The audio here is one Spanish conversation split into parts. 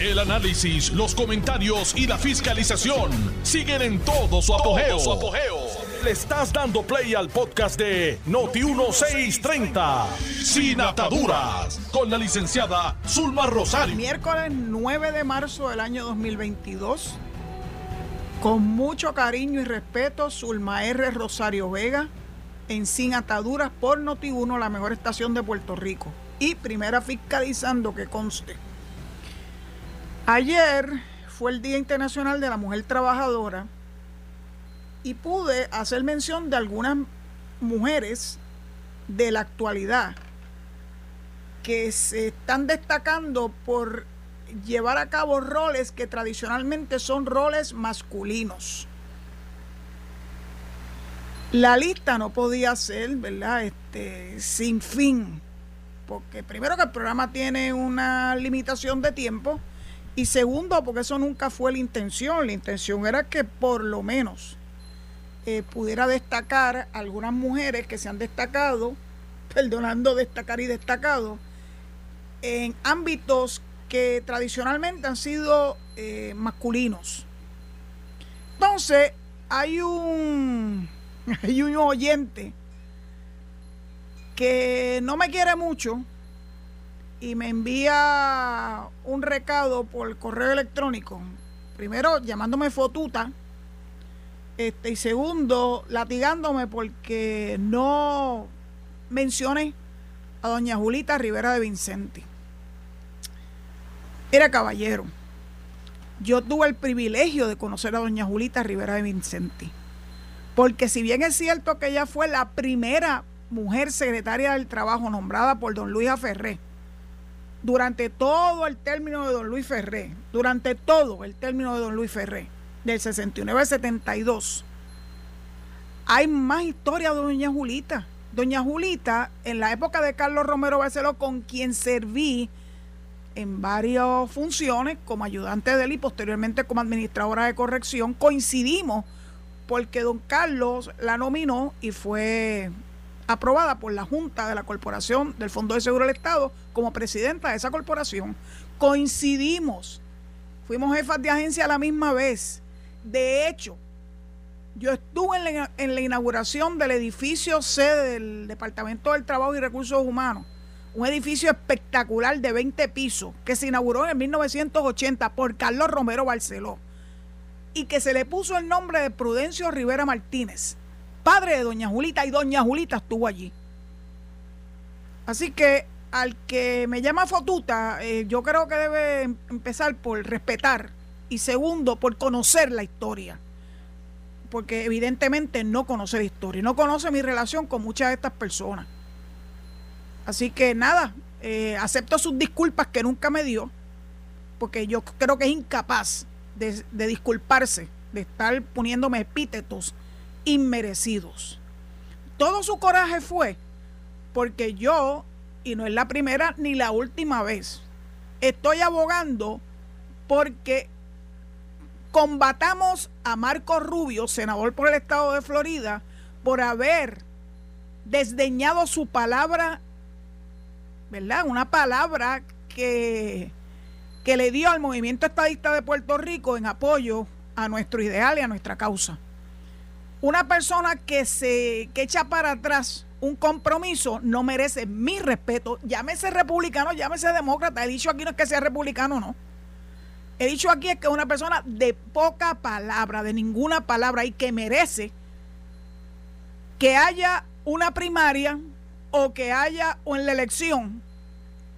El análisis, los comentarios y la fiscalización siguen en todo su apogeo. Le estás dando play al podcast de Noti1630, Sin Ataduras, con la licenciada Zulma Rosario. Miércoles 9 de marzo del año 2022. Con mucho cariño y respeto, Zulma R. Rosario Vega, en Sin Ataduras por Noti1, la mejor estación de Puerto Rico. Y primera fiscalizando que conste. Ayer fue el Día Internacional de la Mujer Trabajadora y pude hacer mención de algunas mujeres de la actualidad que se están destacando por llevar a cabo roles que tradicionalmente son roles masculinos. La lista no podía ser, ¿verdad? Este, sin fin, porque primero que el programa tiene una limitación de tiempo y segundo, porque eso nunca fue la intención. La intención era que por lo menos eh, pudiera destacar algunas mujeres que se han destacado, perdonando destacar y destacado, en ámbitos que tradicionalmente han sido eh, masculinos. Entonces, hay un, hay un oyente que no me quiere mucho, y me envía un recado por correo electrónico. Primero, llamándome fotuta. Este, y segundo, latigándome porque no mencioné a doña Julita Rivera de Vicente. Era caballero. Yo tuve el privilegio de conocer a doña Julita Rivera de Vicente. Porque si bien es cierto que ella fue la primera mujer secretaria del trabajo nombrada por don Luis Aferré, durante todo el término de don Luis Ferré, durante todo el término de don Luis Ferré, del 69 al 72, hay más historia de doña Julita. Doña Julita, en la época de Carlos Romero Barceló, con quien serví en varias funciones como ayudante de él y posteriormente como administradora de corrección, coincidimos porque don Carlos la nominó y fue aprobada por la Junta de la Corporación del Fondo de Seguro del Estado como presidenta de esa corporación. Coincidimos, fuimos jefas de agencia a la misma vez. De hecho, yo estuve en la, en la inauguración del edificio sede del Departamento del Trabajo y Recursos Humanos, un edificio espectacular de 20 pisos que se inauguró en 1980 por Carlos Romero Barceló y que se le puso el nombre de Prudencio Rivera Martínez padre de doña Julita y doña Julita estuvo allí. Así que al que me llama Fotuta, eh, yo creo que debe em-, empezar por respetar y segundo por conocer la historia. Porque evidentemente no conoce la historia, no conoce mi relación con muchas de estas personas. Así que nada, eh, acepto sus disculpas que nunca me dio, porque yo creo que es incapaz de, de disculparse, de estar poniéndome epítetos inmerecidos. Todo su coraje fue porque yo, y no es la primera ni la última vez, estoy abogando porque combatamos a Marco Rubio, senador por el estado de Florida, por haber desdeñado su palabra, ¿verdad? Una palabra que, que le dio al movimiento estadista de Puerto Rico en apoyo a nuestro ideal y a nuestra causa una persona que se que echa para atrás un compromiso no merece mi respeto. Llámese republicano, llámese demócrata. He dicho aquí no es que sea republicano, no. He dicho aquí es que es una persona de poca palabra, de ninguna palabra y que merece que haya una primaria o que haya o en la elección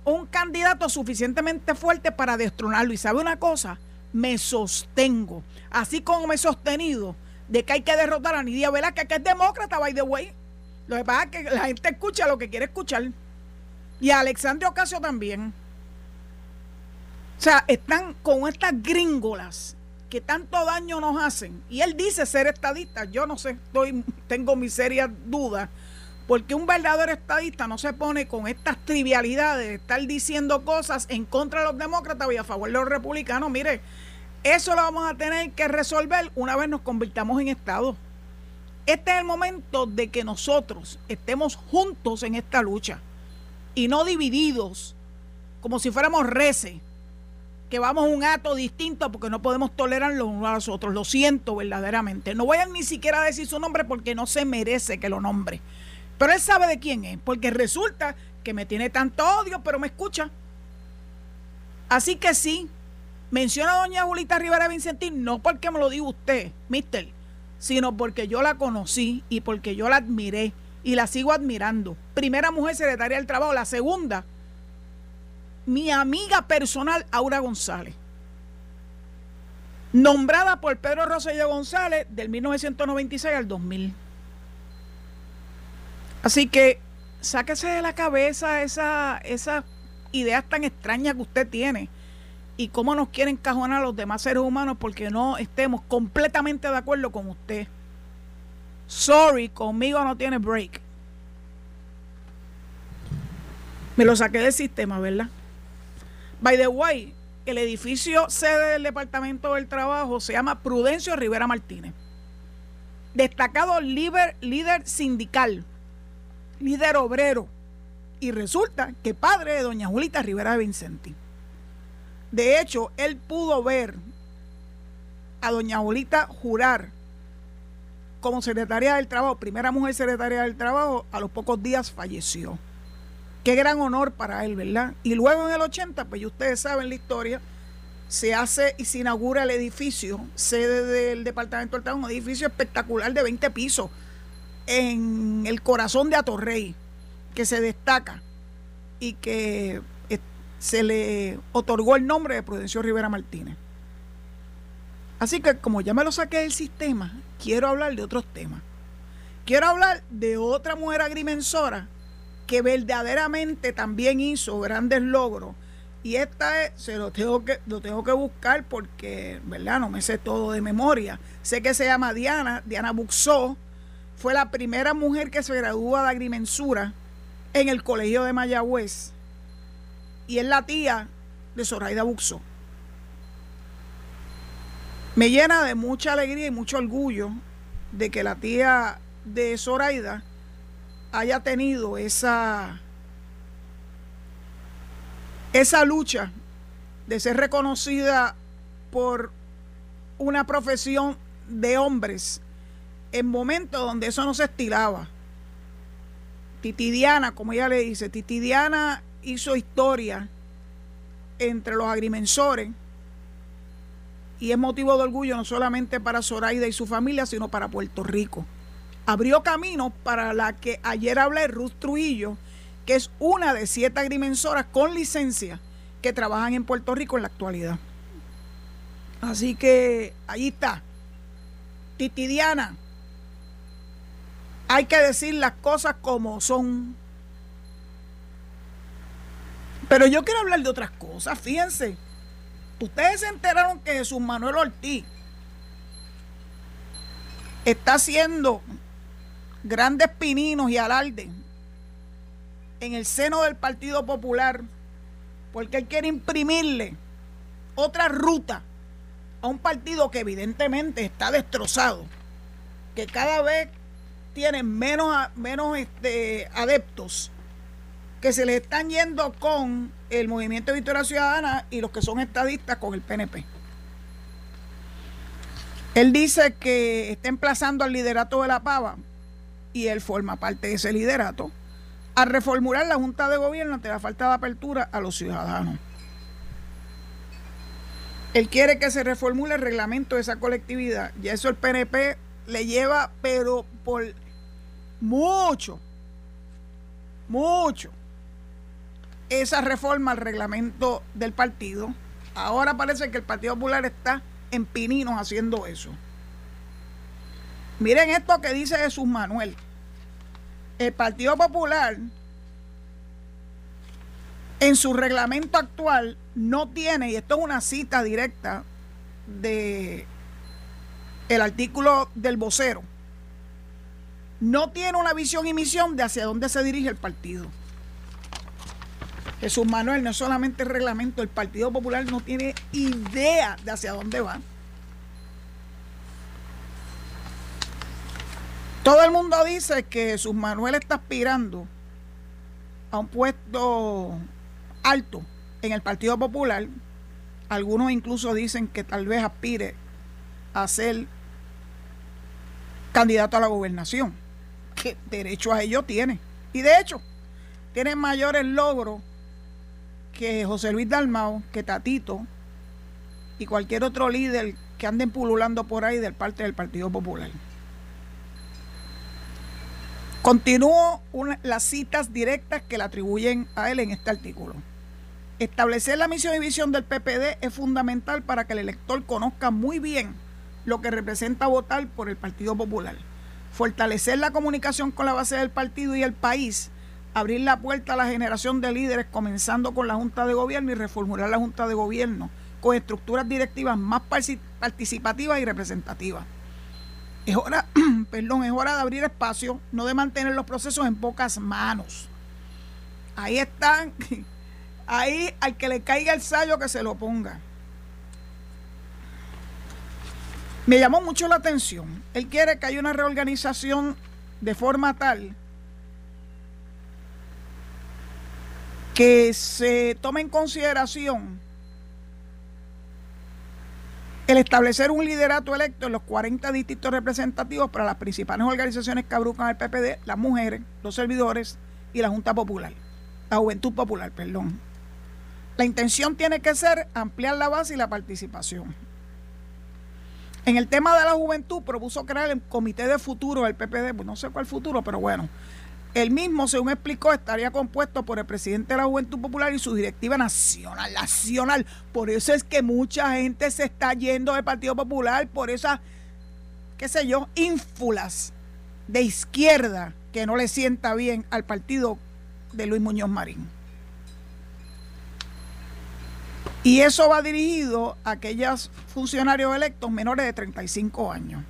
un candidato suficientemente fuerte para destronarlo. Y sabe una cosa, me sostengo, así como me he sostenido de que hay que derrotar a Nidia Velázquez, que es demócrata, by the way. Lo que pasa es que la gente escucha lo que quiere escuchar. Y a Alexandre Ocasio también. O sea, están con estas gringolas que tanto daño nos hacen. Y él dice ser estadista. Yo no sé, estoy, tengo mis serias dudas. Porque un verdadero estadista no se pone con estas trivialidades de estar diciendo cosas en contra de los demócratas y a favor de los republicanos. Mire, eso lo vamos a tener que resolver una vez nos convirtamos en Estado. Este es el momento de que nosotros estemos juntos en esta lucha y no divididos como si fuéramos reces que vamos a un acto distinto porque no podemos tolerar los unos a los otros. Lo siento verdaderamente. No vayan ni siquiera a decir su nombre porque no se merece que lo nombre. Pero él sabe de quién es, porque resulta que me tiene tanto odio, pero me escucha. Así que sí, menciona a doña Julita Rivera Vincentín, no porque me lo diga usted, mister, sino porque yo la conocí y porque yo la admiré y la sigo admirando. Primera mujer secretaria del trabajo, la segunda, mi amiga personal, Aura González. Nombrada por Pedro Rosselló González del 1996 al 2000. Así que sáquese de la cabeza esas esa ideas tan extrañas que usted tiene y cómo nos quieren encajonar a los demás seres humanos porque no estemos completamente de acuerdo con usted. Sorry, conmigo no tiene break. Me lo saqué del sistema, ¿verdad? By the way, el edificio sede del Departamento del Trabajo se llama Prudencio Rivera Martínez. Destacado líder, líder sindical, líder obrero. Y resulta que padre de doña Julita Rivera de Vincenti. De hecho, él pudo ver a doña Julita jurar como secretaria del Trabajo, primera mujer secretaria del Trabajo, a los pocos días falleció. Qué gran honor para él, ¿verdad? Y luego en el 80, pues ustedes saben la historia, se hace y se inaugura el edificio, sede del Departamento del Trabajo, un edificio espectacular de 20 pisos en el corazón de Atorrey, que se destaca y que se le otorgó el nombre de Prudencio Rivera Martínez. Así que como ya me lo saqué del sistema, quiero hablar de otros temas. Quiero hablar de otra mujer agrimensora que verdaderamente también hizo grandes logros. Y esta es, se lo tengo que, lo tengo que buscar porque, ¿verdad? No me sé todo de memoria. Sé que se llama Diana, Diana Buxó, fue la primera mujer que se gradúa de agrimensura en el colegio de Mayagüez y es la tía de Zoraida Buxo. Me llena de mucha alegría y mucho orgullo de que la tía de Zoraida haya tenido esa, esa lucha de ser reconocida por una profesión de hombres en momentos donde eso no se estilaba. Titidiana, como ella le dice, Titidiana hizo historia entre los agrimensores y es motivo de orgullo no solamente para Zoraida y su familia, sino para Puerto Rico. Abrió camino para la que ayer hablé, Ruth Trujillo, que es una de siete agrimensoras con licencia que trabajan en Puerto Rico en la actualidad. Así que ahí está. Titidiana, hay que decir las cosas como son. Pero yo quiero hablar de otras cosas, fíjense. Ustedes se enteraron que Jesús Manuel Ortiz está haciendo grandes pininos y alarde en el seno del Partido Popular porque él quiere imprimirle otra ruta a un partido que evidentemente está destrozado, que cada vez tienen menos, menos este, adeptos que se les están yendo con el Movimiento de Victoria Ciudadana y los que son estadistas con el PNP. Él dice que está emplazando al liderato de la Pava y él forma parte de ese liderato a reformular la Junta de Gobierno ante la falta de apertura a los ciudadanos. Él quiere que se reformule el reglamento de esa colectividad. Y eso el PNP le lleva, pero por mucho, mucho, esa reforma al reglamento del partido. Ahora parece que el Partido Popular está en pininos haciendo eso. Miren esto que dice Jesús Manuel. El Partido Popular en su reglamento actual no tiene, y esto es una cita directa de el artículo del vocero, no tiene una visión y misión de hacia dónde se dirige el partido. Jesús Manuel, no solamente el reglamento, el Partido Popular no tiene idea de hacia dónde va. Todo el mundo dice que Jesús Manuel está aspirando a un puesto alto en el Partido Popular Algunos incluso dicen que tal vez aspire a ser candidato a la gobernación. Que derecho a ello tiene. Y de hecho, tiene mayores logros que José Luis Dalmao, que Tatito y cualquier otro líder que anden pululando por ahí del parte del Partido Popular. Continúo las citas directas que le atribuyen a él en este artículo. Establecer la misión y visión del PPD es fundamental para que el elector conozca muy bien lo que representa votar por el Partido Popular. Fortalecer la comunicación con la base del partido y el país, abrir la puerta a la generación de líderes, comenzando con la Junta de Gobierno y reformular la Junta de Gobierno con estructuras directivas más participativas y representativas. Es hora, perdón, es hora de abrir espacio, no de mantener los procesos en pocas manos. Ahí están, ahí al que le caiga el sallo que se lo ponga. Me llamó mucho la atención. Él quiere que haya una reorganización de forma tal que se tome en consideración el establecer un liderato electo en los 40 distritos representativos para las principales organizaciones que abrucan el PPD, las mujeres, los servidores y la Junta Popular, la Juventud Popular, perdón. La intención tiene que ser ampliar la base y la participación. En el tema de la juventud propuso crear el comité de futuro del PPD, pues no sé cuál futuro, pero bueno, el mismo, según explicó, estaría compuesto por el presidente de la Juventud Popular y su directiva nacional, nacional. Por eso es que mucha gente se está yendo del Partido Popular por esas, qué sé yo, ínfulas de izquierda que no le sienta bien al partido de Luis Muñoz Marín. Y eso va dirigido a aquellos funcionarios electos menores de 35 años.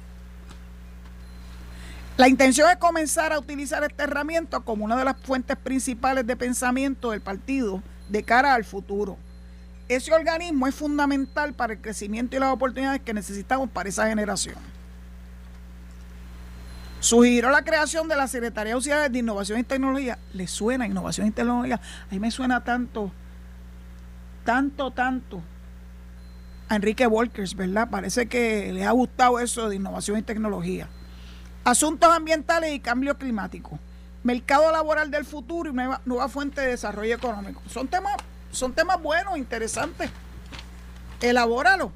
La intención es comenzar a utilizar esta herramienta como una de las fuentes principales de pensamiento del partido de cara al futuro. Ese organismo es fundamental para el crecimiento y las oportunidades que necesitamos para esa generación. Sugirió la creación de la Secretaría Auxiliar de Innovación y Tecnología. ¿Le suena innovación y tecnología? A mí me suena tanto, tanto, tanto a Enrique Walkers, ¿verdad? Parece que le ha gustado eso de innovación y tecnología. Asuntos ambientales y cambio climático. Mercado laboral del futuro y nueva, fuente de desarrollo económico. Son temas, son temas buenos, interesantes. Elabóralo.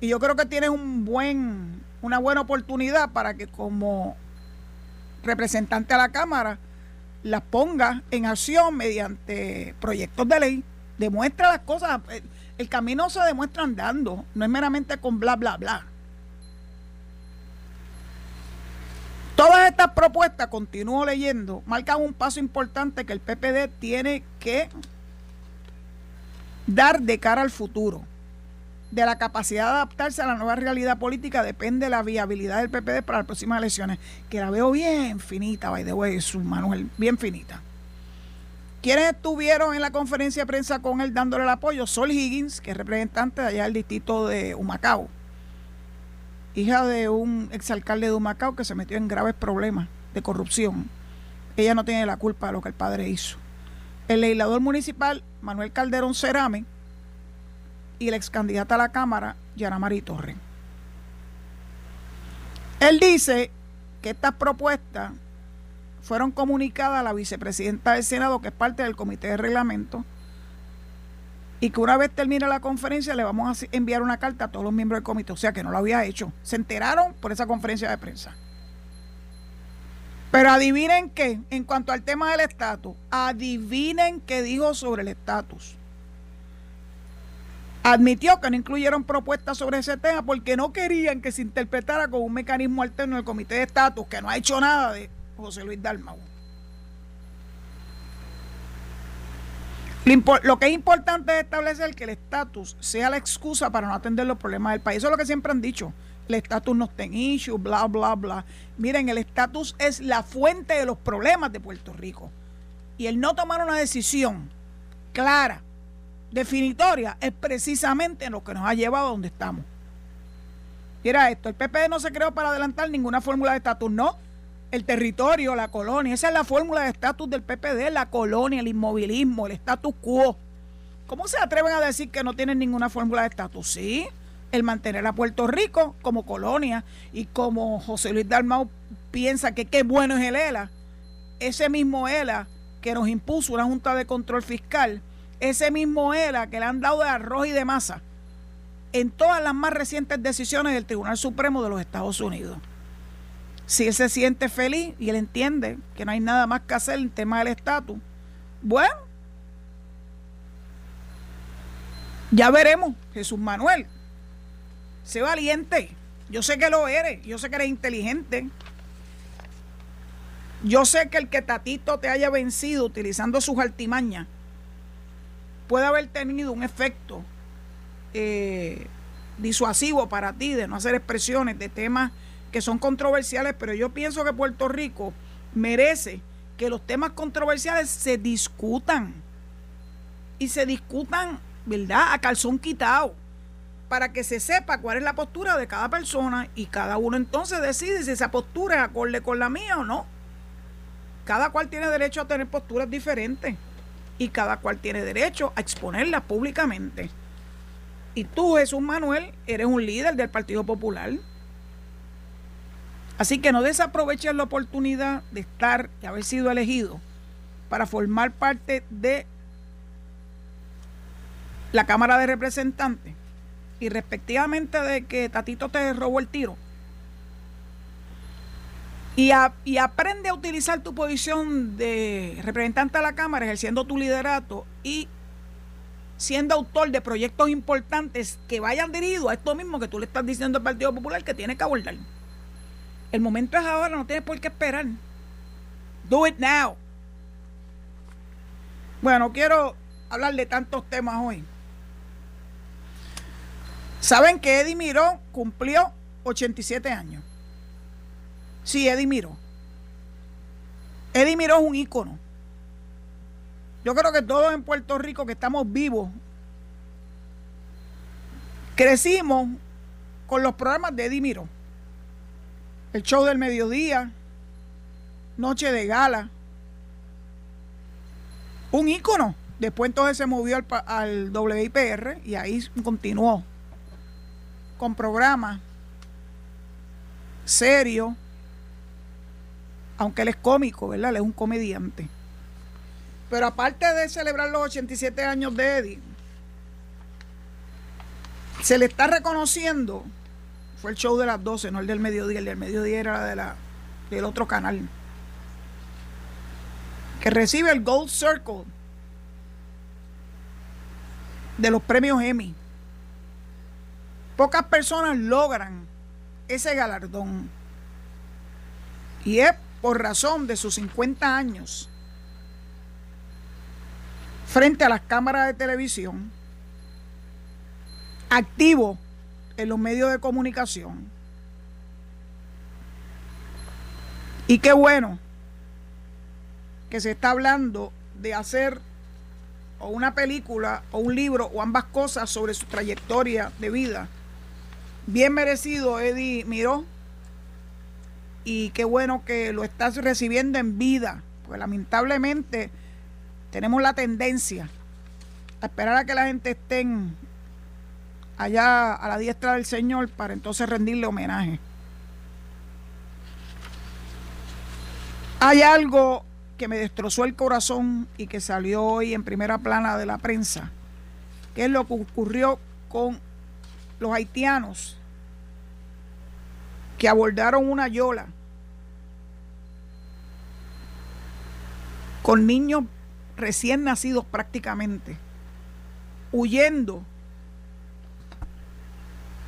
Y yo creo que tienes un buen, una buena oportunidad para que como representante a la Cámara las ponga en acción mediante proyectos de ley. Demuestra las cosas. El camino se demuestra andando, no es meramente con bla, bla, bla. Todas estas propuestas, continúo leyendo, marcan un paso importante que el PPD tiene que dar de cara al futuro. De la capacidad de adaptarse a la nueva realidad política depende la viabilidad del PPD para las próximas elecciones, que la veo bien finita, by the way, su Manuel, bien finita. ¿Quiénes estuvieron en la conferencia de prensa con él dándole el apoyo? Sol Higgins, que es representante de allá del distrito de Humacao hija de un exalcalde de Humacao que se metió en graves problemas de corrupción. Ella no tiene la culpa de lo que el padre hizo. El legislador municipal Manuel Calderón Cerame y la ex candidata a la Cámara, Yanamari Torre. Él dice que estas propuestas fueron comunicadas a la vicepresidenta del Senado, que es parte del comité de reglamento, y que una vez termine la conferencia le vamos a enviar una carta a todos los miembros del comité, o sea que no lo había hecho. Se enteraron por esa conferencia de prensa. Pero adivinen qué, en cuanto al tema del estatus, adivinen qué dijo sobre el estatus. Admitió que no incluyeron propuestas sobre ese tema porque no querían que se interpretara como un mecanismo alterno del comité de estatus, que no ha hecho nada de José Luis Dalmau. Lo que es importante es establecer que el estatus sea la excusa para no atender los problemas del país. Eso es lo que siempre han dicho. El estatus no está en issue, bla, bla, bla. Miren, el estatus es la fuente de los problemas de Puerto Rico. Y el no tomar una decisión clara, definitoria, es precisamente lo que nos ha llevado a donde estamos. Mira esto, el PP no se creó para adelantar ninguna fórmula de estatus, no el territorio, la colonia. Esa es la fórmula de estatus del PPD, la colonia, el inmovilismo, el status quo. ¿Cómo se atreven a decir que no tienen ninguna fórmula de estatus? Sí, el mantener a Puerto Rico como colonia y como José Luis Dalmau piensa que qué bueno es el ELA, ese mismo ELA que nos impuso una Junta de Control Fiscal, ese mismo ELA que le han dado de arroz y de masa en todas las más recientes decisiones del Tribunal Supremo de los Estados Unidos. Si él se siente feliz y él entiende que no hay nada más que hacer en tema del estatus, bueno, ya veremos, Jesús Manuel. Sé valiente. Yo sé que lo eres. Yo sé que eres inteligente. Yo sé que el que Tatito te haya vencido utilizando sus artimañas puede haber tenido un efecto eh, disuasivo para ti de no hacer expresiones de temas que son controversiales, pero yo pienso que Puerto Rico merece que los temas controversiales se discutan y se discutan, ¿verdad? A calzón quitado, para que se sepa cuál es la postura de cada persona y cada uno entonces decide si esa postura es acorde con la mía o no. Cada cual tiene derecho a tener posturas diferentes y cada cual tiene derecho a exponerlas públicamente. Y tú, Jesús Manuel, eres un líder del Partido Popular. Así que no desaproveches la oportunidad de estar y haber sido elegido para formar parte de la Cámara de Representantes y respectivamente de que Tatito te robó el tiro. Y, y, aprende a utilizar tu posición de representante a la Cámara, ejerciendo tu liderato y siendo autor de proyectos importantes que vayan dirigidos a esto mismo que tú le estás diciendo al Partido Popular que tiene que abordar. El momento es ahora, no tienes por qué esperar. Do it now. Bueno, quiero hablar de tantos temas hoy. Saben que Eddie Miró cumplió 87 años. Sí, Eddie Miró. Eddie Miró es un ícono. Yo creo que todos en Puerto Rico que estamos vivos, crecimos con los programas de Eddie Miró. El show del mediodía, Noche de Gala. Un ícono. Después entonces se movió al, al WIPR y ahí continuó con programas serios, aunque él es cómico, ¿verdad? Él es un comediante. Pero aparte de celebrar los 87 años de Eddie, se le está reconociendo, fue el show de las 12, no el del mediodía, el del mediodía era de la, del otro canal, que recibe el Gold Circle de los premios Emmy. Pocas personas logran ese galardón. Y es por razón de sus 50 años frente a las cámaras de televisión, activo en los medios de comunicación. Y qué bueno que se está hablando de hacer o una película o un libro o ambas cosas sobre su trayectoria de vida bien merecido Eddie Miró y qué bueno que lo estás recibiendo en vida, pues lamentablemente tenemos la tendencia a esperar a que la gente esté allá a la diestra del Señor para entonces rendirle homenaje. Hay algo que me destrozó el corazón y que salió hoy en primera plana de la prensa, que es lo que ocurrió con los haitianos que abordaron una yola con niños recién nacidos prácticamente, huyendo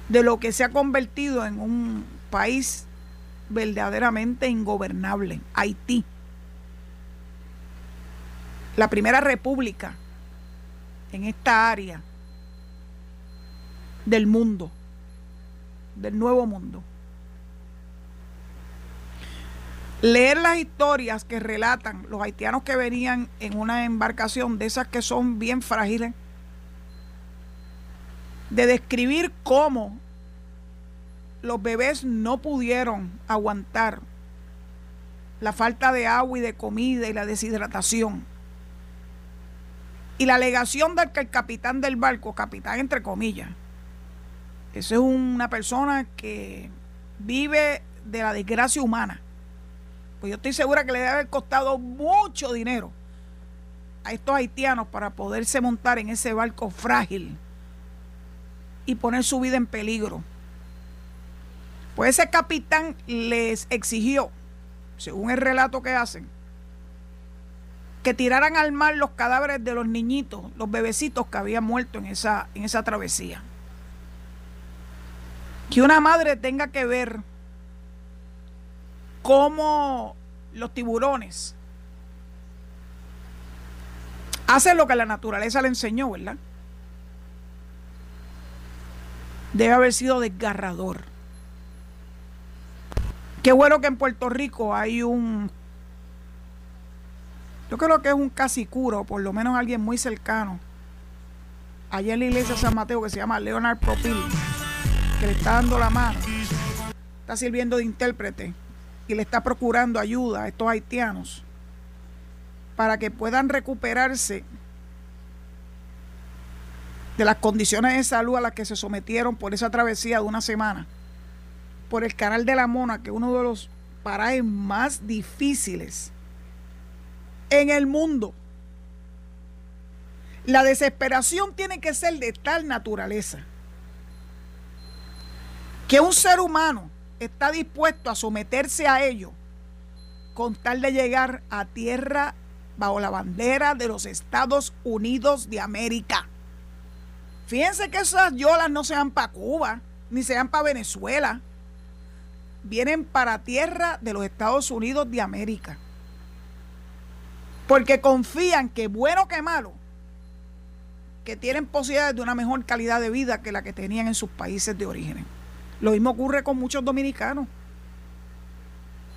de lo que se ha convertido en un país verdaderamente ingobernable, Haití. La primera república en esta área del mundo, del nuevo mundo. Leer las historias que relatan los haitianos que venían en una embarcación de esas que son bien frágiles, de describir cómo los bebés no pudieron aguantar la falta de agua y de comida y la deshidratación Y la alegación del que el capitán del barco, capitán entre comillas, esa es una persona que vive de la desgracia humana. Pues yo estoy segura que le debe haber costado mucho dinero a estos haitianos para poderse montar en ese barco frágil y poner su vida en peligro. Pues ese capitán les exigió, según el relato que hacen, que tiraran al mar los cadáveres de los niñitos, los bebecitos que habían muerto en esa, en esa travesía. Que una madre tenga que ver cómo los tiburones hacen lo que la naturaleza le enseñó, ¿verdad? Debe haber sido desgarrador. Qué bueno que en Puerto Rico hay un yo creo que es un casicuro, por lo menos alguien muy cercano, allá en la iglesia de San Mateo, que se llama Leonard Propil, que le está dando la mano, está sirviendo de intérprete y le está procurando ayuda a estos haitianos para que puedan recuperarse de las condiciones de salud a las que se sometieron por esa travesía de una semana, por el canal de la Mona, que es uno de los parajes más difíciles en el mundo. La desesperación tiene que ser de tal naturaleza que un ser humano está dispuesto a someterse a ello con tal de llegar a tierra bajo la bandera de los Estados Unidos de América. Fíjense que esas yolas no sean para Cuba, ni sean para Venezuela. Vienen para tierra de los Estados Unidos de América porque confían que bueno que malo, que tienen posibilidades de una mejor calidad de vida que la que tenían en sus países de origen. Lo mismo ocurre con muchos dominicanos.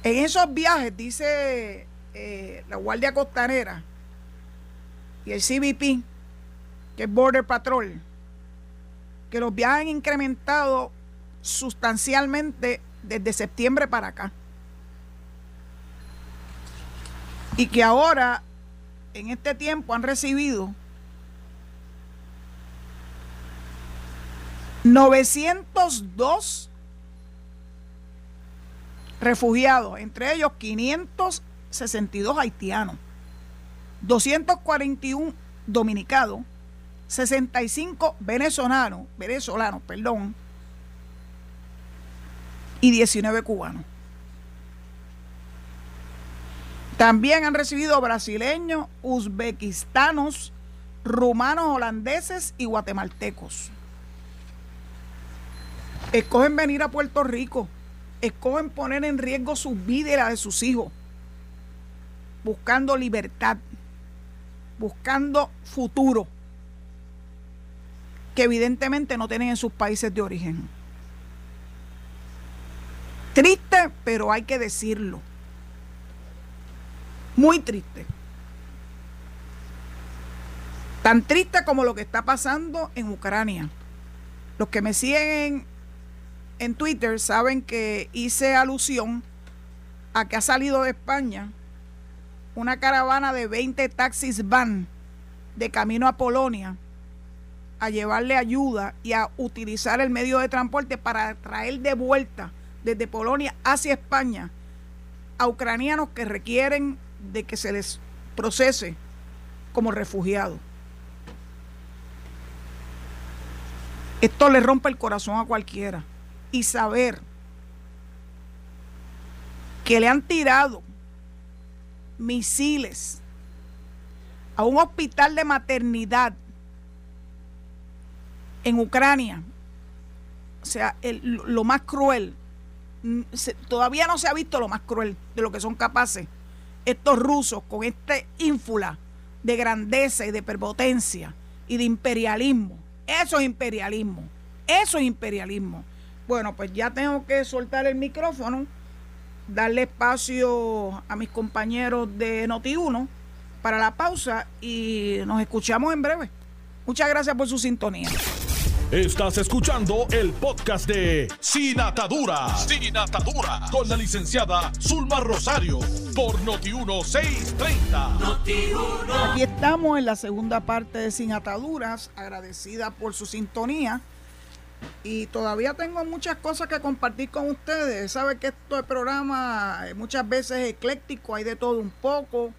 En esos viajes, dice eh, la Guardia Costanera y el CBP, que es Border Patrol, que los viajes han incrementado sustancialmente desde septiembre para acá. y que ahora, en este tiempo, han recibido 902 refugiados, entre ellos 562 haitianos, 241 dominicanos, 65 venezolanos, venezolanos, perdón, y 19 cubanos. También han recibido brasileños, uzbekistanos, rumanos, holandeses y guatemaltecos. Escogen venir a Puerto Rico, escogen poner en riesgo su vida y la de sus hijos, buscando libertad, buscando futuro, que evidentemente no tienen en sus países de origen. Triste, pero hay que decirlo muy triste. Tan triste como lo que está pasando en Ucrania. Los que me siguen en, Twitter saben que hice alusión a que ha salido de España una caravana de 20 taxis van de camino a Polonia a llevarle ayuda y a utilizar el medio de transporte para traer de vuelta desde Polonia hacia España a ucranianos que requieren de que se les procese como refugiados. Esto le rompe el corazón a cualquiera. Y saber que le han tirado misiles a un hospital de maternidad en Ucrania, o sea, lo más cruel, todavía no se ha visto lo más cruel de lo que son capaces estos rusos con este ínfula de grandeza y de perpotencia y de imperialismo. Eso es imperialismo. Eso es imperialismo. Bueno, pues ya tengo que soltar el micrófono, darle espacio a mis compañeros de Noti1 para la pausa y nos escuchamos en breve. Muchas gracias por su sintonía. Estás escuchando el podcast de Sin Atadura. Sin Atadura. Con la licenciada Zulma Rosario. Por Noti1630. Aquí estamos en la segunda parte de Sin Ataduras. Agradecida por su sintonía. Y todavía tengo muchas cosas que compartir con ustedes. Sabe que esto es programa eh, muchas veces ecléctico, hay de todo un poco.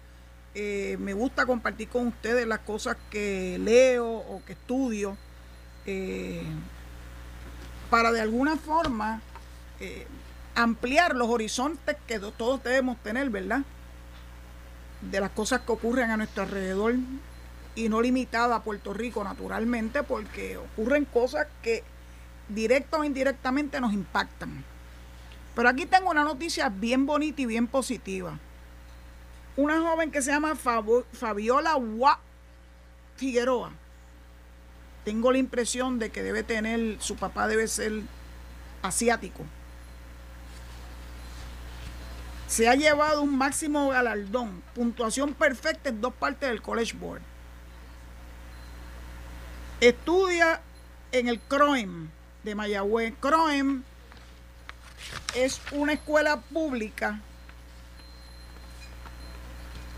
Eh, me gusta compartir con ustedes las cosas que leo o que estudio eh, para de alguna forma eh, ampliar los horizontes que todos debemos tener, ¿verdad? De las cosas que ocurren a nuestro alrededor y no limitada a Puerto Rico, naturalmente, porque ocurren cosas que directo o indirectamente nos impactan. Pero aquí tengo una noticia bien bonita y bien positiva. Una joven que se llama Fabiola Wa Figueroa tengo la impresión de que debe tener, su papá debe ser asiático. Se ha llevado un máximo galardón, puntuación perfecta en dos partes del College Board. Estudia en el CROEM de Mayagüez. CROEM es una escuela pública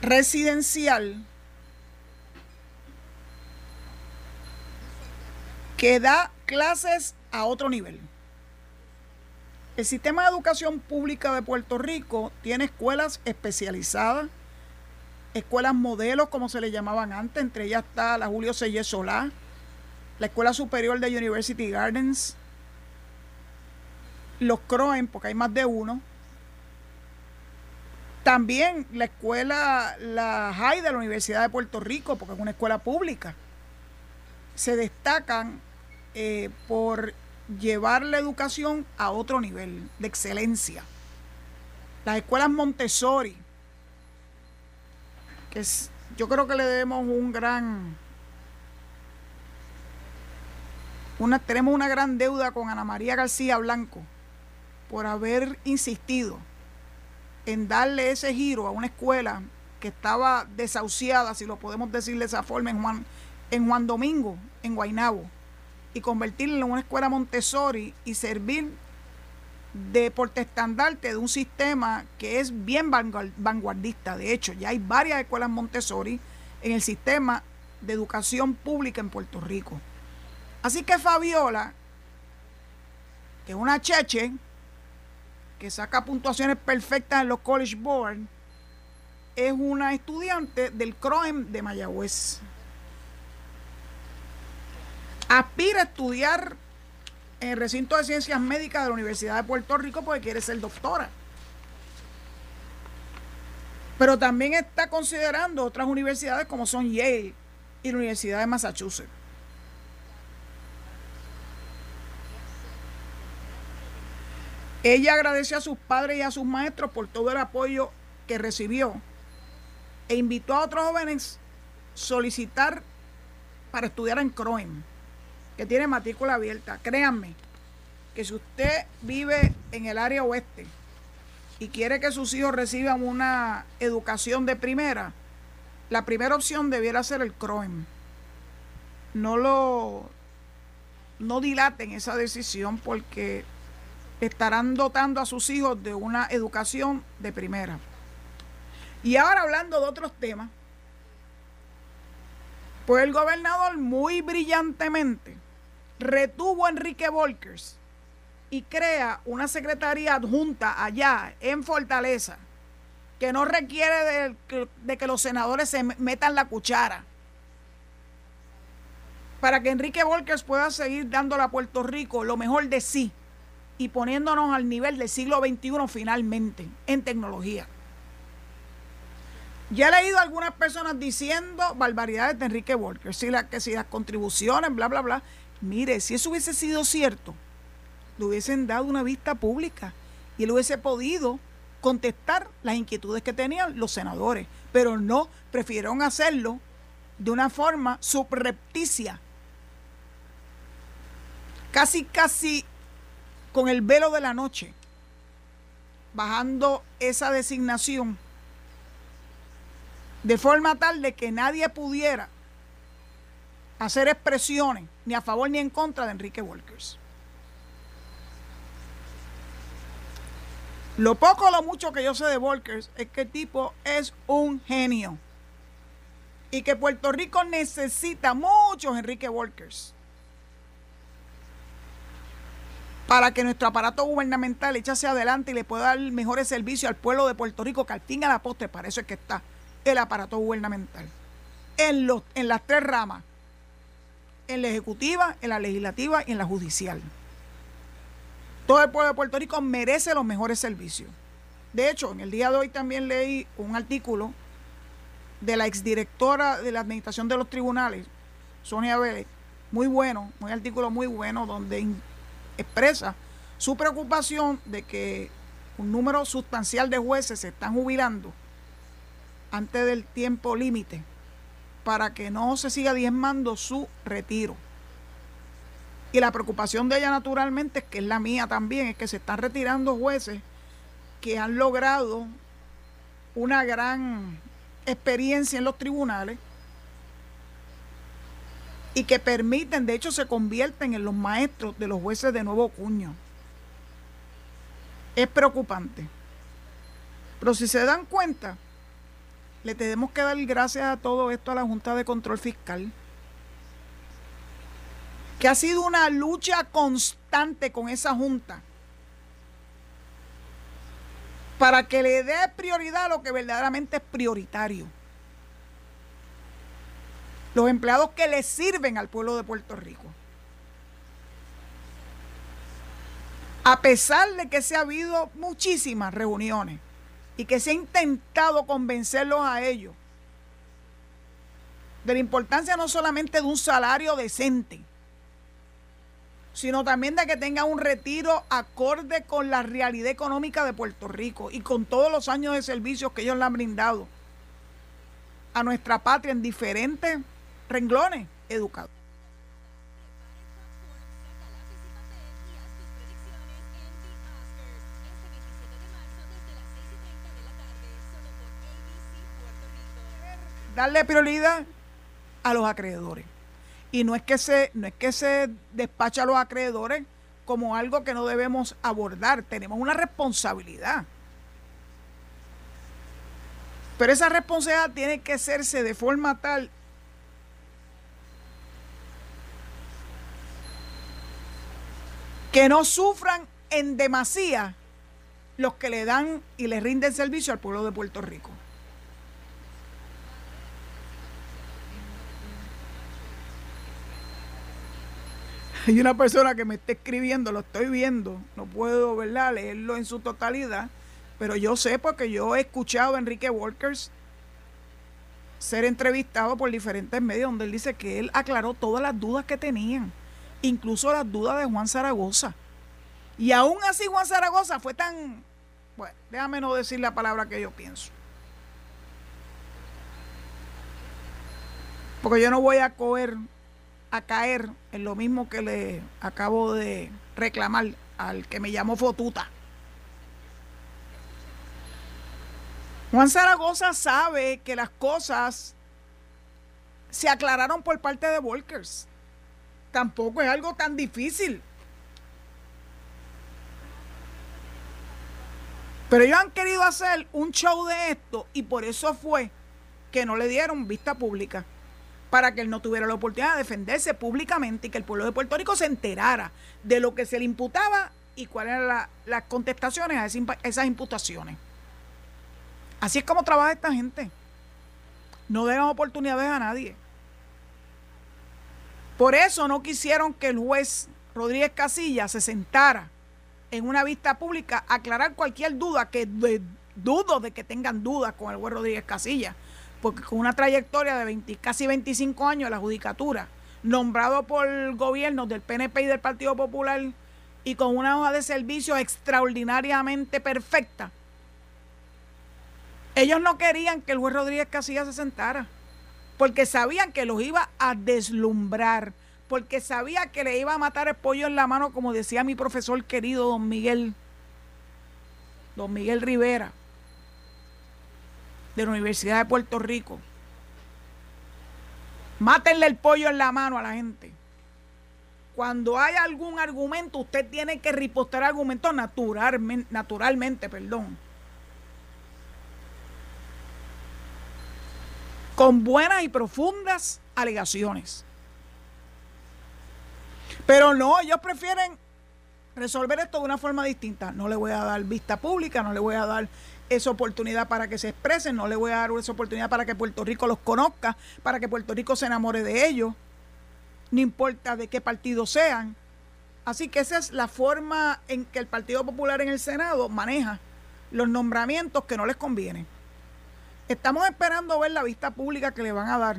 residencial que da clases a otro nivel. El sistema de educación pública de Puerto Rico tiene escuelas especializadas, escuelas modelos, como se le llamaban antes, entre ellas está la Julio Sellé Solá, la Escuela Superior de University Gardens, los CROEN, porque hay más de uno. También la escuela, la High de la Universidad de Puerto Rico, porque es una escuela pública. Se destacan eh, por llevar la educación a otro nivel de excelencia. Las escuelas Montessori, que es, yo creo que le debemos un gran, una, tenemos una gran deuda con Ana María García Blanco por haber insistido en darle ese giro a una escuela que estaba desahuciada, si lo podemos decir de esa forma, en Juan, en Juan Domingo, en Guaynabo y convertirla en una escuela Montessori y servir de portestandarte de un sistema que es bien vanguardista. De hecho, ya hay varias escuelas Montessori en el sistema de educación pública en Puerto Rico. Así que Fabiola, que es una cheche, que saca puntuaciones perfectas en los College Board, es una estudiante del CROEM de Mayagüez aspira a estudiar en el recinto de ciencias médicas de la Universidad de Puerto Rico porque quiere ser doctora. Pero también está considerando otras universidades como son Yale y la Universidad de Massachusetts. Ella agradeció a sus padres y a sus maestros por todo el apoyo que recibió e invitó a otros jóvenes a solicitar para estudiar en CROEM que tiene matrícula abierta. Créanme que si usted vive en el área oeste y quiere que sus hijos reciban una educación de primera, la primera opción debiera ser el CROEM. No lo no dilaten esa decisión porque estarán dotando a sus hijos de una educación de primera. Y ahora hablando de otros temas, pues el gobernador muy brillantemente retuvo a Enrique Volkers y crea una secretaría adjunta allá en Fortaleza que no requiere de, que los senadores se metan la cuchara para que Enrique Volkers pueda seguir dándole a Puerto Rico lo mejor de sí y poniéndonos al nivel del siglo XXI finalmente en tecnología. Ya he leído algunas personas diciendo barbaridades de Enrique Volkers, si las contribuciones, bla, bla, bla. Mire, si eso hubiese sido cierto, le hubiesen dado una vista pública y él hubiese podido contestar las inquietudes que tenían los senadores, pero no, prefirieron hacerlo de una forma subrepticia, casi, casi con el velo de la noche, bajando esa designación de forma tal de que nadie pudiera hacer expresiones ni a favor ni en contra de Enrique Walkers. Lo poco o lo mucho que yo sé de Volkers es que el tipo es un genio. Y que Puerto Rico necesita muchos Enrique Volkers. Para que nuestro aparato gubernamental eche adelante y le pueda dar mejores servicios al pueblo de Puerto Rico, que al fin a la postre, para eso es que está el aparato gubernamental. En, los, en las tres ramas. En la ejecutiva, en la legislativa y en la judicial. Todo el pueblo de Puerto Rico merece los mejores servicios. De hecho, en el día de hoy también leí un artículo de la exdirectora de la Administración de los Tribunales, Sonia Vélez, muy bueno, un artículo muy bueno donde expresa su preocupación de que un número sustancial de jueces se están jubilando antes del tiempo límite para que no se siga diezmando su retiro. Y la preocupación de ella naturalmente, es que es la mía también, es que se están retirando jueces que han logrado una gran experiencia en los tribunales y que permiten, de hecho se convierten en los maestros de los jueces de nuevo cuño. Es preocupante. Pero si se dan cuenta, le tenemos que dar gracias a todo esto a la Junta de Control Fiscal que ha sido una lucha constante con esa junta para que le dé prioridad a lo que verdaderamente es prioritario. Los empleados que le sirven al pueblo de Puerto Rico. A pesar de que se ha habido muchísimas reuniones y que se ha intentado convencerlos a ellos de la importancia no solamente de un salario decente, sino también de que tenga un retiro acorde con la realidad económica de Puerto Rico y con todos los años de servicios que ellos le han brindado a nuestra patria en diferentes renglones educados. Darle prioridad a los acreedores. Y no es que se, no es que se despacha a los acreedores como algo que no debemos abordar. Tenemos una responsabilidad. Pero esa responsabilidad tiene que hacerse de forma tal que no sufran en demasía los que le dan y le rinden servicio al pueblo de Puerto Rico. hay una persona que me está escribiendo, lo estoy viendo, no puedo ¿verdad? leerlo en su totalidad, pero yo sé porque yo he escuchado a Enrique Walkers ser entrevistado por diferentes medios donde él dice que él aclaró todas las dudas que tenían, incluso las dudas de Juan Zaragoza. Y aún así Juan Zaragoza fue tan, bueno, déjame no decir la palabra que yo pienso. Porque yo no voy a coger a caer en lo mismo que le acabo de reclamar al que me llamó Fotuta. Juan Zaragoza sabe que las cosas se aclararon por parte de Volkers. Tampoco es algo tan difícil. Pero ellos han querido hacer un show de esto y por eso fue que no le dieron vista pública para que él no tuviera la oportunidad de defenderse públicamente y que el pueblo de Puerto Rico se enterara de lo que se le imputaba y cuáles eran las contestaciones a esas imputaciones. Así es como trabaja esta gente. No dejan oportunidades a nadie. Por eso no quisieron que el juez Rodríguez Casilla se sentara en una vista pública a aclarar cualquier duda, que dudo de que tengan dudas con el juez Rodríguez Casilla porque con una trayectoria de casi 25 años de la judicatura, nombrado por gobiernos del PNP y del Partido Popular y con una hoja de servicio extraordinariamente perfecta, ellos no querían que el juez Rodríguez Casilla se sentara, porque sabían que los iba a deslumbrar, porque sabía que le iba a matar el pollo en la mano, como decía mi profesor querido don Miguel, don Miguel Rivera de la Universidad de Puerto Rico. Mátenle el pollo en la mano a la gente. cuando hay algún argumento, usted tiene que ripostar argumentos naturalmente, naturalmente, perdón. Con buenas y profundas alegaciones. Pero no, ellos prefieren resolver esto de una forma distinta. No le voy a dar vista pública, no le voy a dar esa oportunidad para que se expresen, no le voy a dar esa oportunidad para que Puerto Rico los conozca, para que Puerto Rico se enamore de ellos, no importa de qué partido sean. Así que esa es la forma en que el Partido Popular en el Senado maneja los nombramientos que no les convienen. Estamos esperando ver la vista pública que le van a dar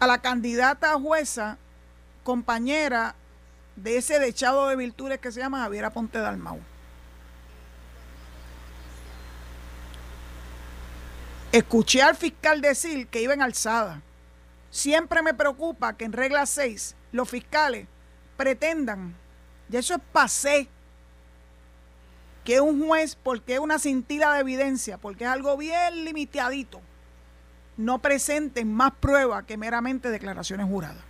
a la candidata jueza, compañera de ese dechado de virtudes que se llama Javiera Ponte Dalmau. Escuché al fiscal decir que iba en alzada. Siempre me preocupa que en regla 6 los fiscales pretendan, y eso es pasé, que un juez, porque es una cintila de evidencia, porque es algo bien limitadito, no presenten más pruebas que meramente declaraciones juradas.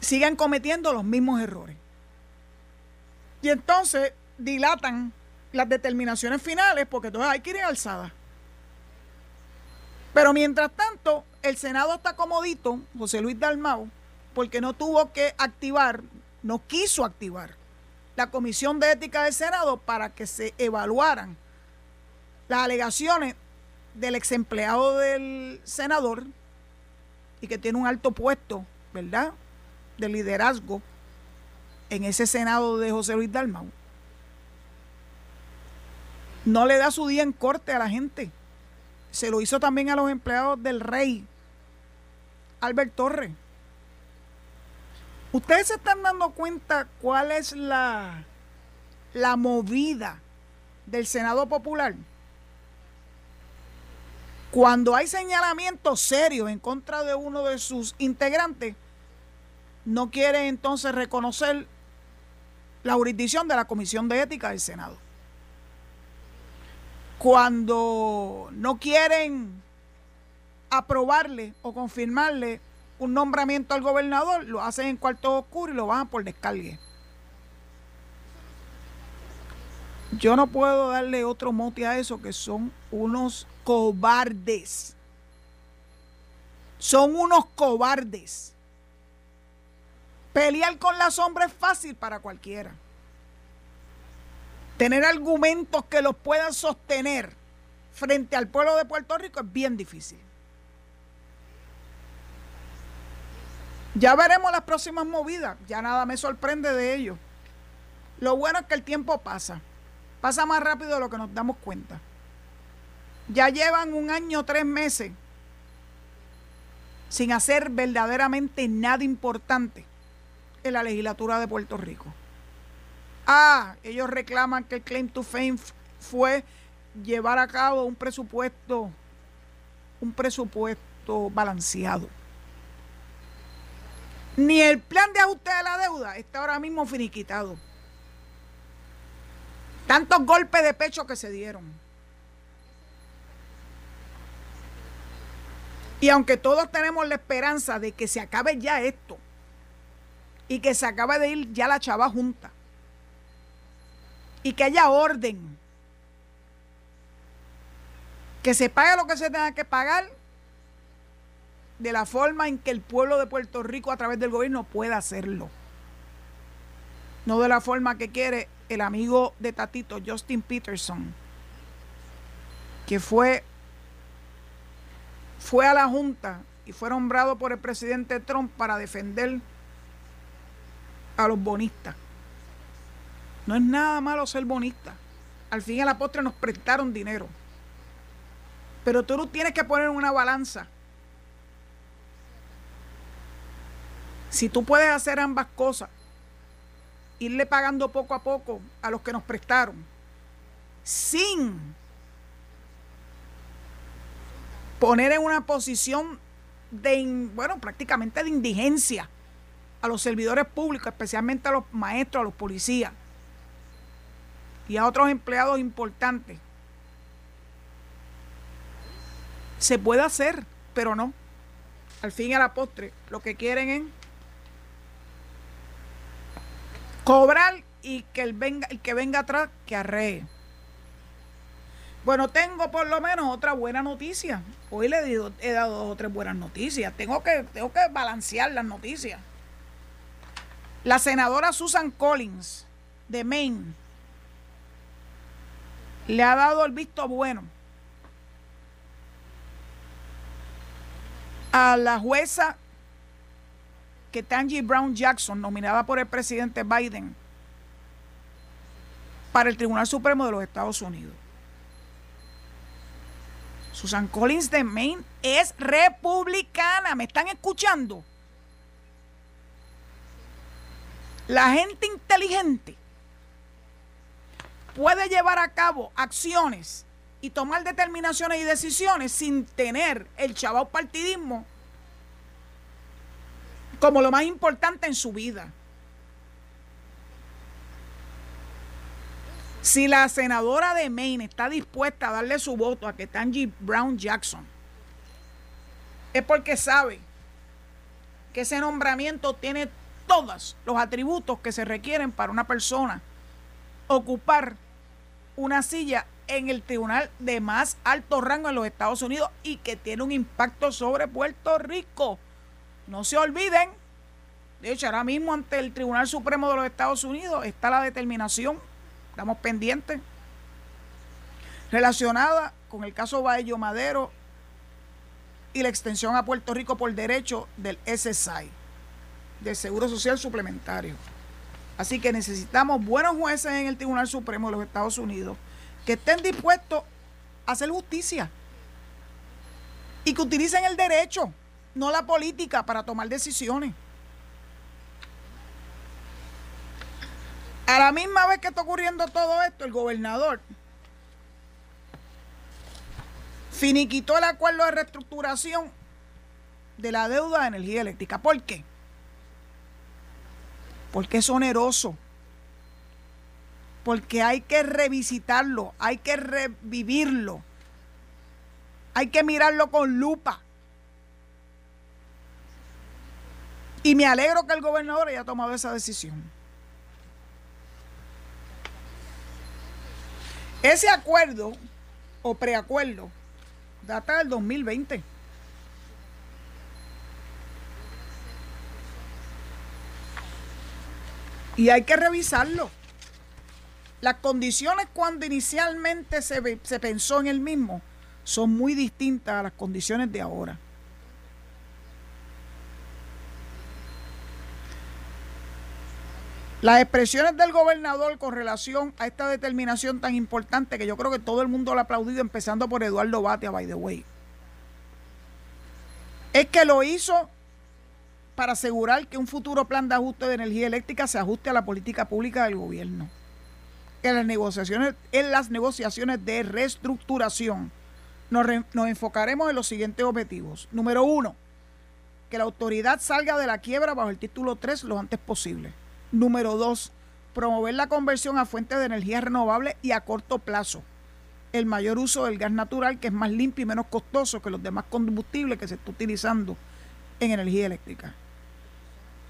Sigan cometiendo los mismos errores. Y entonces dilatan las determinaciones finales porque entonces hay que ir en alzada. Pero mientras tanto, el Senado está comodito, José Luis Dalmau, porque no tuvo que activar, no quiso activar la Comisión de Ética del Senado para que se evaluaran las alegaciones del ex empleado del senador y que tiene un alto puesto, ¿verdad?, de liderazgo en ese Senado de José Luis Dalmau. No le da su día en corte a la gente se lo hizo también a los empleados del rey, Albert Torres. Ustedes se están dando cuenta cuál es la, la movida del Senado Popular. Cuando hay señalamientos serios en contra de uno de sus integrantes, no quiere entonces reconocer la jurisdicción de la Comisión de Ética del Senado cuando no quieren aprobarle o confirmarle un nombramiento al gobernador, lo hacen en cuarto oscuro y lo bajan por descargue. Yo no puedo darle otro mote a eso que son unos cobardes. Son unos cobardes. Pelear con la sombra es fácil para cualquiera tener argumentos que los puedan sostener frente al pueblo de Puerto Rico es bien difícil. Ya veremos las próximas movidas, ya nada me sorprende de ello. Lo bueno es que el tiempo pasa, pasa más rápido de lo que nos damos cuenta. Ya llevan un año, tres meses sin hacer verdaderamente nada importante en la legislatura de Puerto Rico. Ah, ellos reclaman que el claim to fame fue llevar a cabo un presupuesto, un presupuesto balanceado. Ni el plan de ajuste de la deuda está ahora mismo finiquitado. Tantos golpes de pecho que se dieron. Y aunque todos tenemos la esperanza de que se acabe ya esto y que se acabe de ir ya la chava junta, y que haya orden. Que se pague lo que se tenga que pagar de la forma en que el pueblo de Puerto Rico a través del gobierno pueda hacerlo. No de la forma que quiere el amigo de Tatito, Justin Peterson, que fue, fue a la Junta y fue nombrado por el presidente Trump para defender a los bonistas. No es nada malo ser bonista. Al fin y a la postre nos prestaron dinero. Pero tú tienes que poner una balanza. Si tú puedes hacer ambas cosas, irle pagando poco a poco a los que nos prestaron, sin poner en una posición de, bueno, prácticamente de indigencia a los servidores públicos, especialmente a los maestros, a los policías, y a otros empleados importantes. Se puede hacer, pero no. Al fin y a la postre, lo que quieren es Cobrar y que el, venga, que venga atrás que arree. Bueno, tengo por lo menos otra buena noticia. Hoy le he, he dado dos o tres buenas noticias. Tengo que, tengo que balancear las noticias. La senadora Susan Collins de Maine le ha dado el visto bueno a la jueza Ketanji Brown Jackson, nominada por el presidente Biden para el Tribunal Supremo de los Estados Unidos. Susan Collins de Maine es republicana. ¿Me están escuchando? La gente inteligente puede llevar a cabo acciones y tomar determinaciones y decisiones sin tener el chaval partidismo como lo más importante en su vida. Si la senadora de Maine está dispuesta a darle su voto a Ketanji Brown Jackson, es porque sabe que ese nombramiento tiene todos los atributos que se requieren para una persona ocupar una silla en el tribunal de más alto rango en los Estados Unidos y que tiene un impacto sobre Puerto Rico. No se olviden, de hecho ahora mismo ante el Tribunal Supremo de los Estados Unidos está la determinación estamos pendientes, relacionada con el caso Baello Madero y la extensión a Puerto Rico por derecho del SSI, del Seguro Social Suplementario. Así que necesitamos buenos jueces en el Tribunal Supremo de los Estados Unidos que estén dispuestos a hacer justicia y que utilicen el derecho, no la política, para tomar decisiones. A la misma vez que está ocurriendo todo esto, el gobernador finiquitó el acuerdo de reestructuración de la deuda de energía eléctrica. ¿Por qué? Porque es oneroso. Porque hay que revisitarlo, hay que revivirlo, hay que mirarlo con lupa. Y me alegro que el gobernador haya tomado esa decisión. Ese acuerdo o preacuerdo data del 2020. Y hay que revisarlo. Las condiciones cuando inicialmente se, pensó en el mismo son muy distintas a las condiciones de ahora. Las expresiones del gobernador con relación a esta determinación tan importante que yo creo que todo el mundo lo ha aplaudido, empezando por Eduardo Batia, by the way, es que lo hizo para asegurar que un futuro plan de ajuste de energía eléctrica se ajuste a la política pública del gobierno. En las negociaciones, en las negociaciones de reestructuración nos, nos enfocaremos en los siguientes objetivos. Número uno, que la autoridad salga de la quiebra bajo el título 3 lo antes posible. Número dos, promover la conversión a fuentes de energía renovable y a corto plazo. El mayor uso del gas natural, que es más limpio y menos costoso que los demás combustibles que se está utilizando en energía eléctrica.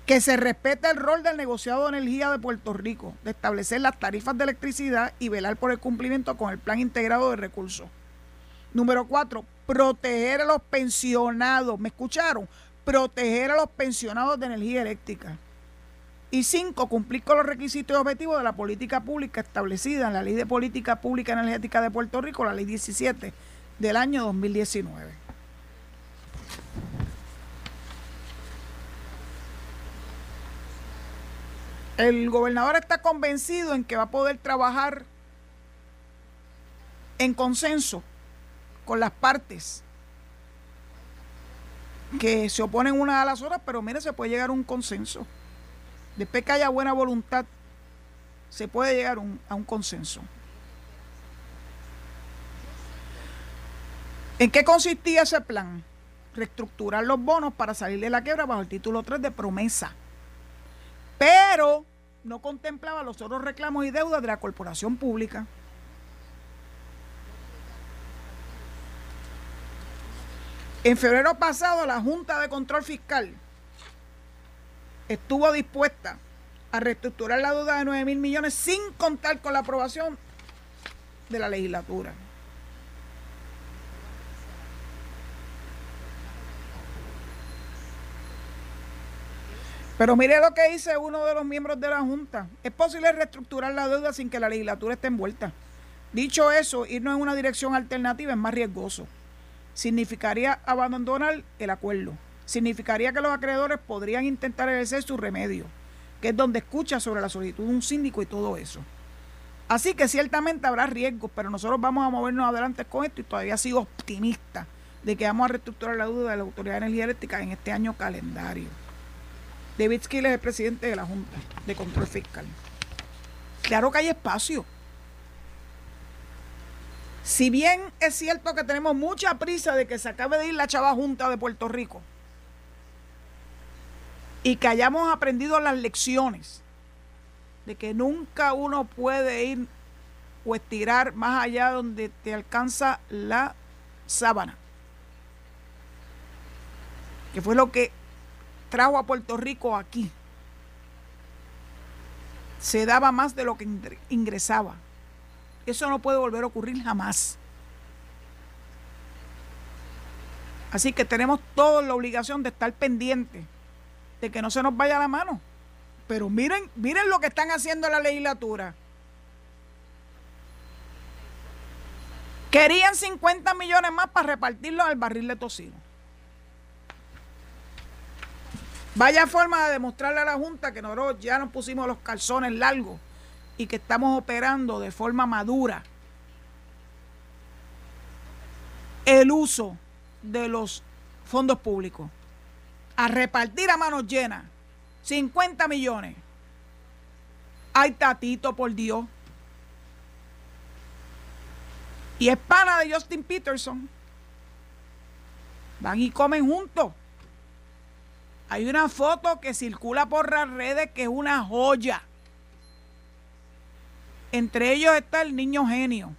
Que se respete el rol del negociado de energía de Puerto Rico, de establecer las tarifas de electricidad y velar por el cumplimiento con el plan integrado de recursos. Número cuatro, proteger a los pensionados. ¿Me escucharon? Proteger a los pensionados de energía eléctrica. Y cinco, cumplir con los requisitos y objetivos de la política pública establecida en la Ley de Política Pública Energética de Puerto Rico, la Ley 17 del año 2019. El gobernador está convencido en que va a poder trabajar en consenso con las partes que se oponen unas a las otras, pero mire, se puede llegar a un consenso después que haya buena voluntad, se puede llegar a un consenso. ¿En qué consistía ese plan? Reestructurar los bonos para salir de la quiebra bajo el título 3 de promesa. Pero no contemplaba los otros reclamos y deudas de la corporación pública. En febrero pasado, la Junta de Control Fiscal estuvo dispuesta a reestructurar la deuda de 9 mil millones sin contar con la aprobación de la legislatura. Pero mire lo que dice uno de los miembros de la Junta. Es posible reestructurar la deuda sin que la legislatura esté envuelta. Dicho eso, irnos en una dirección alternativa es más riesgoso. Significaría abandonar el acuerdo. Significaría que los acreedores podrían intentar ejercer su remedio, que es donde escucha sobre la solicitud de un síndico y todo eso. Así que ciertamente habrá riesgos, pero nosotros vamos a movernos adelante con esto y todavía sigo optimista de que vamos a reestructurar la deuda de la Autoridad de Energía Eléctrica en este año calendario. David Skill es el presidente de la Junta de Control Fiscal. Claro que hay espacio. Si bien es cierto que tenemos mucha prisa de que se acabe de ir la chava Junta de Puerto Rico y que hayamos aprendido las lecciones de que nunca uno puede ir o estirar más allá donde te alcanza la sábana, que fue lo que trajo a Puerto Rico aquí, se daba más de lo que ingresaba. Eso no puede volver a ocurrir jamás. Así que tenemos toda la obligación de estar pendientes de que no se nos vaya la mano. Pero miren, miren lo que están haciendo en la legislatura. Querían 50 millones más para repartirlos al barril de tocino. Vaya forma de demostrarle a la Junta que nosotros ya nos pusimos los calzones largos y que estamos operando de forma madura el uso de los fondos públicos. A repartir a manos llenas 50 millones. Ay, tatito, por Dios. Y es pana de Justin Peterson. Van y comen juntos. Hay una foto que circula por las redes que es una joya. Entre ellos está el niño genio,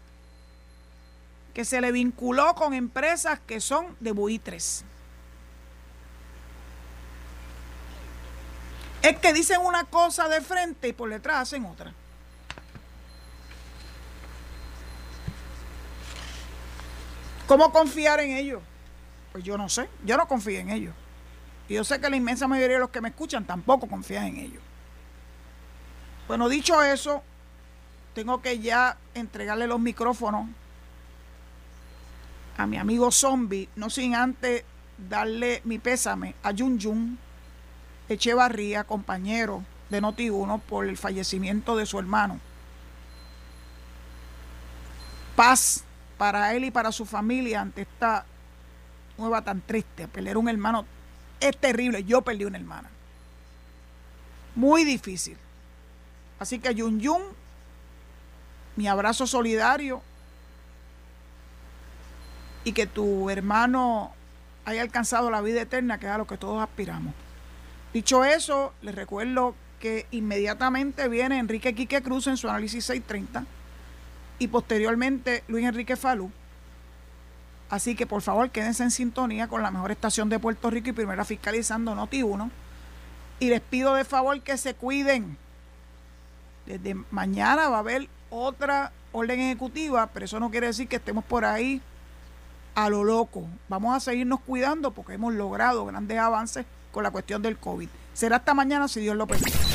que se le vinculó con empresas que son de buitres. Es que dicen una cosa de frente y por detrás hacen otra. ¿Cómo confiar en ellos? Pues yo no sé, yo no confío en ellos. Y yo sé que la inmensa mayoría de los que me escuchan tampoco confían en ellos. Bueno, dicho eso, tengo que ya entregarle los micrófonos a mi amigo Zombie, no sin antes darle mi pésame a Jun Jun Echevarría, compañero de Noti1, por el fallecimiento de su hermano. Paz para él y para su familia ante esta nueva tan triste. Perder un hermano es terrible. Yo perdí una hermana. Muy difícil. Así que Yun Yun mi abrazo solidario y que tu hermano haya alcanzado la vida eterna, que es a lo que todos aspiramos. Dicho eso, les recuerdo que inmediatamente viene Enrique Quique Cruz en su análisis 630 y posteriormente Luis Enrique Falú. Así que por favor quédense en sintonía con la mejor estación de Puerto Rico y primera fiscalizando Noti 1. Y les pido de favor que se cuiden. Desde mañana va a haber otra orden ejecutiva, pero eso no quiere decir que estemos por ahí a lo loco. Vamos a seguirnos cuidando porque hemos logrado grandes avances con la cuestión del COVID. Será hasta mañana si Dios lo permite.